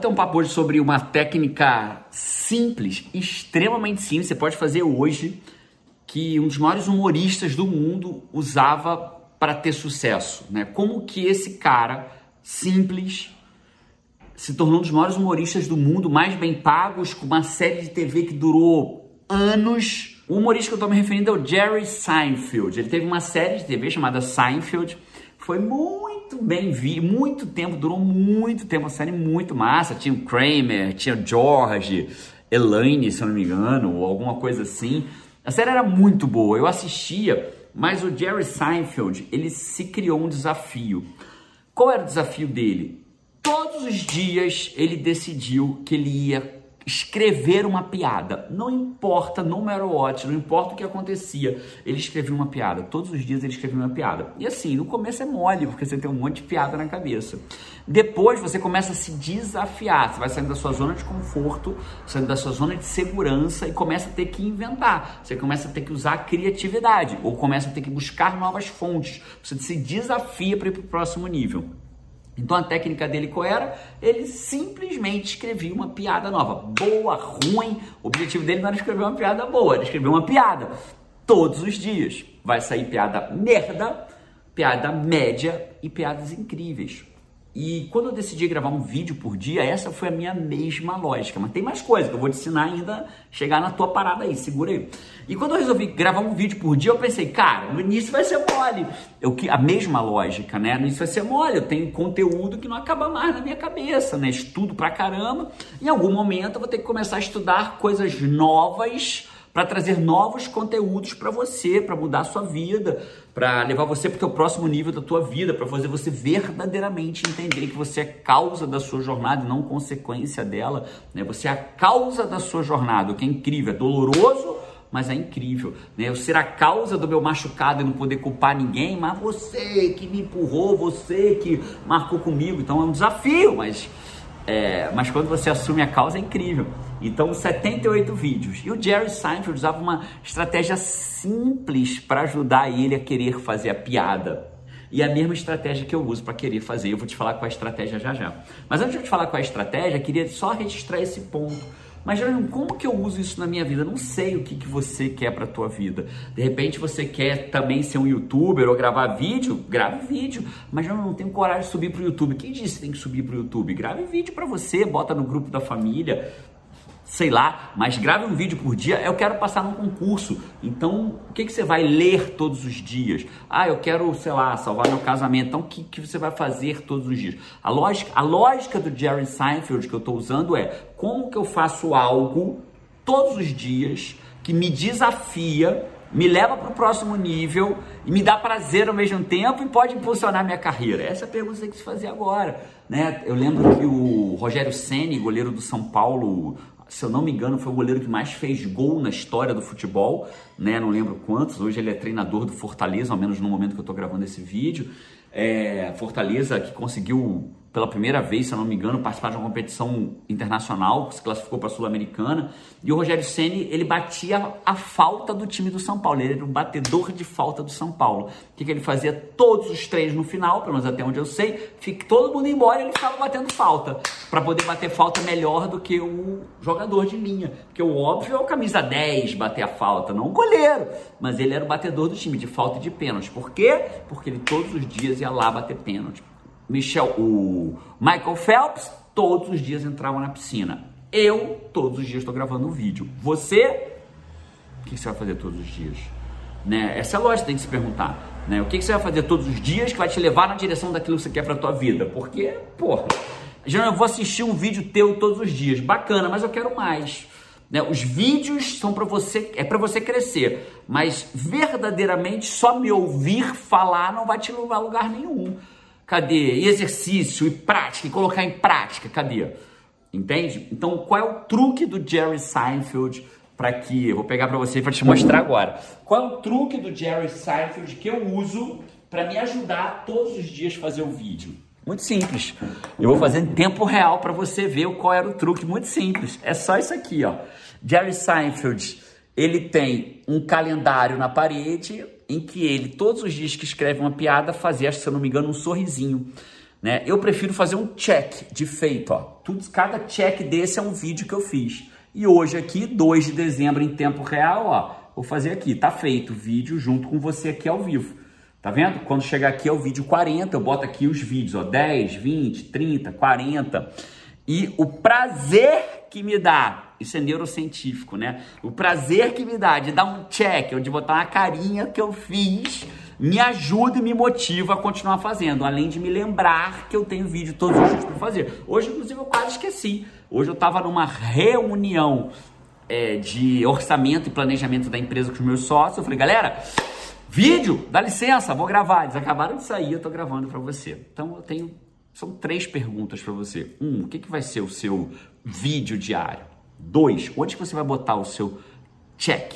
Bater um papo hoje sobre uma técnica simples, extremamente simples, você pode fazer hoje, que um dos maiores humoristas do mundo usava para ter sucesso, né? Como que esse cara simples se tornou um dos maiores humoristas do mundo, mais bem pagos, com uma série de TV que durou anos. O humorista que eu estou me referindo é o Jerry Seinfeld. Ele teve uma série de TV chamada Seinfeld, foi muito muito bem vi, muito tempo, durou muito tempo, a série muito massa. Tinha o Kramer, tinha o George, Elaine, se eu não me engano, ou alguma coisa assim. A série era muito boa, eu assistia, mas o Jerry Seinfeld, ele se criou um desafio. Qual era o desafio dele? Todos os dias ele decidiu que ele ia escrever uma piada. Não importa, no matter what, não importa o que acontecia, ele escrevia uma piada. Todos os dias ele escrevia uma piada. E assim, no começo é mole, porque você tem um monte de piada na cabeça. Depois você começa a se desafiar, você vai saindo da sua zona de conforto, saindo da sua zona de segurança e começa a ter que inventar. Você começa a ter que usar a criatividade ou começa a ter que buscar novas fontes. Você se desafia para ir para o próximo nível. Então a técnica dele qual era? Ele simplesmente escrevia uma piada nova, boa, ruim. O objetivo dele não era escrever uma piada boa, era escrever uma piada todos os dias. Vai sair piada merda, piada média e piadas incríveis. E quando eu decidi gravar um vídeo por dia, essa foi a minha mesma lógica. Mas tem mais coisa que eu vou te ensinar ainda, chegar na tua parada aí, segura aí. E quando eu resolvi gravar um vídeo por dia, eu pensei, cara, no início vai ser mole. Eu, a mesma lógica, né? No início vai ser mole, eu tenho conteúdo que não acaba mais na minha cabeça, né? Estudo pra caramba. Em algum momento eu vou ter que começar a estudar coisas novas para trazer novos conteúdos para você, para mudar a sua vida, para levar você para o próximo nível da tua vida, para fazer você verdadeiramente entender que você é causa da sua jornada e não consequência dela. Né? Você é a causa da sua jornada, o que é incrível, é doloroso, mas é incrível. Né? Eu ser a causa do meu machucado e não poder culpar ninguém, mas você que me empurrou, você que marcou comigo. Então é um desafio, mas, é, mas quando você assume a causa é incrível. Então, 78 vídeos. E o Jerry Seinfeld usava uma estratégia simples para ajudar ele a querer fazer a piada. E a mesma estratégia que eu uso para querer fazer. Eu vou te falar qual é a estratégia já já. Mas antes de eu te falar qual é a estratégia, queria só registrar esse ponto. Mas, Jerônimo, como que eu uso isso na minha vida? Eu não sei o que, que você quer para tua vida. De repente você quer também ser um youtuber ou gravar vídeo? Grave vídeo. Mas eu não tenho coragem de subir para o YouTube. Quem disse que tem que subir para o YouTube? Grave vídeo para você, bota no grupo da família sei lá, mas grave um vídeo por dia, eu quero passar num concurso. Então, o que, que você vai ler todos os dias? Ah, eu quero, sei lá, salvar meu casamento. Então, o que, que você vai fazer todos os dias? A lógica, a lógica do Jerry Seinfeld que eu estou usando é como que eu faço algo todos os dias que me desafia, me leva para o próximo nível e me dá prazer ao mesmo tempo e pode impulsionar minha carreira? Essa é a pergunta que você tem que se fazer agora. Né? Eu lembro que o Rogério Ceni, goleiro do São Paulo, se eu não me engano, foi o goleiro que mais fez gol na história do futebol, né? Não lembro quantos. Hoje ele é treinador do Fortaleza, ao menos no momento que eu estou gravando esse vídeo. É, Fortaleza que conseguiu pela primeira vez, se eu não me engano, participar de uma competição internacional, se classificou para a Sul-Americana. E o Rogério Ceni ele batia a falta do time do São Paulo, ele era um batedor de falta do São Paulo. O que, que ele fazia? Todos os três no final, pelo menos até onde eu sei, fica todo mundo embora ele ficava batendo falta, para poder bater falta melhor do que o jogador de linha. Porque o óbvio é o camisa 10 bater a falta, não o goleiro. Mas ele era o batedor do time, de falta e de pênalti. Por quê? Porque ele todos os dias ia lá bater pênalti. Michel, o Michael Phelps, todos os dias entrava na piscina. Eu, todos os dias, estou gravando um vídeo. Você, o que você vai fazer todos os dias? Né? Essa é a lógica, tem que se perguntar. Né? O que você vai fazer todos os dias que vai te levar na direção daquilo que você quer para tua vida? Porque, porra, já eu vou assistir um vídeo teu todos os dias. Bacana, mas eu quero mais. Né? Os vídeos são para você, é para você crescer, mas verdadeiramente só me ouvir falar não vai te levar a lugar nenhum. Cadê? E exercício, e prática, e colocar em prática, cadê? Entende? Então, qual é o truque do Jerry Seinfeld para que eu vou pegar para você para te mostrar agora. Qual é o truque do Jerry Seinfeld que eu uso para me ajudar todos os dias a fazer o vídeo? Muito simples. Eu vou fazer em tempo real para você ver qual era o truque. Muito simples. É só isso aqui, ó. Jerry Seinfeld, ele tem um calendário na parede em que ele, todos os dias que escreve uma piada, fazia, se eu não me engano, um sorrisinho. Né? Eu prefiro fazer um check de feito. Ó. Tudo, cada check desse é um vídeo que eu fiz. E hoje aqui, 2 de dezembro em tempo real, ó, vou fazer aqui, tá feito o vídeo junto com você aqui ao vivo. Tá vendo? Quando chegar aqui é o vídeo 40, eu boto aqui os vídeos, ó, 10, 20, 30, 40. E o prazer que me dá, isso é neurocientífico, né? O prazer que me dá de dar um check, ou de botar uma carinha que eu fiz, me ajuda e me motiva a continuar fazendo, além de me lembrar que eu tenho vídeo todos os dias para fazer. Hoje, inclusive, eu quase esqueci. Hoje eu estava numa reunião é, de orçamento e planejamento da empresa com os meus sócios. Eu falei, galera, vídeo, dá licença, vou gravar. Eles acabaram de sair, eu estou gravando para você. Então eu tenho são três perguntas para você. Um, o que, que vai ser o seu vídeo diário? Dois, onde que você vai botar o seu check?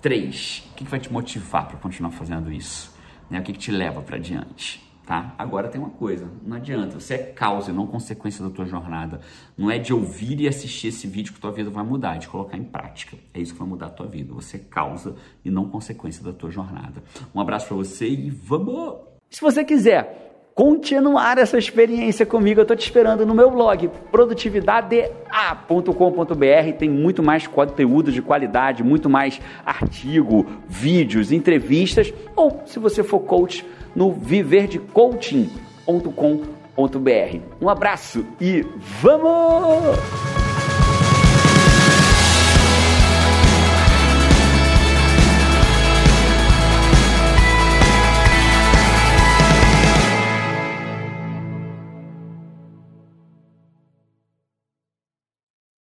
Três, o que, que vai te motivar para continuar fazendo isso? Né? O que, que te leva para diante? Tá? Agora tem uma coisa, não adianta, você é causa e não consequência da tua jornada. Não é de ouvir e assistir esse vídeo que tua vida vai mudar, é de colocar em prática. É isso que vai mudar a tua vida. Você é causa e não consequência da tua jornada. Um abraço para você e vamos! Se você quiser continuar essa experiência comigo, eu estou te esperando no meu blog produtividadea.com.br. Tem muito mais conteúdo de qualidade, muito mais artigo, vídeos, entrevistas. Ou se você for coach, no viverdecoaching.com.br. Um abraço e vamos!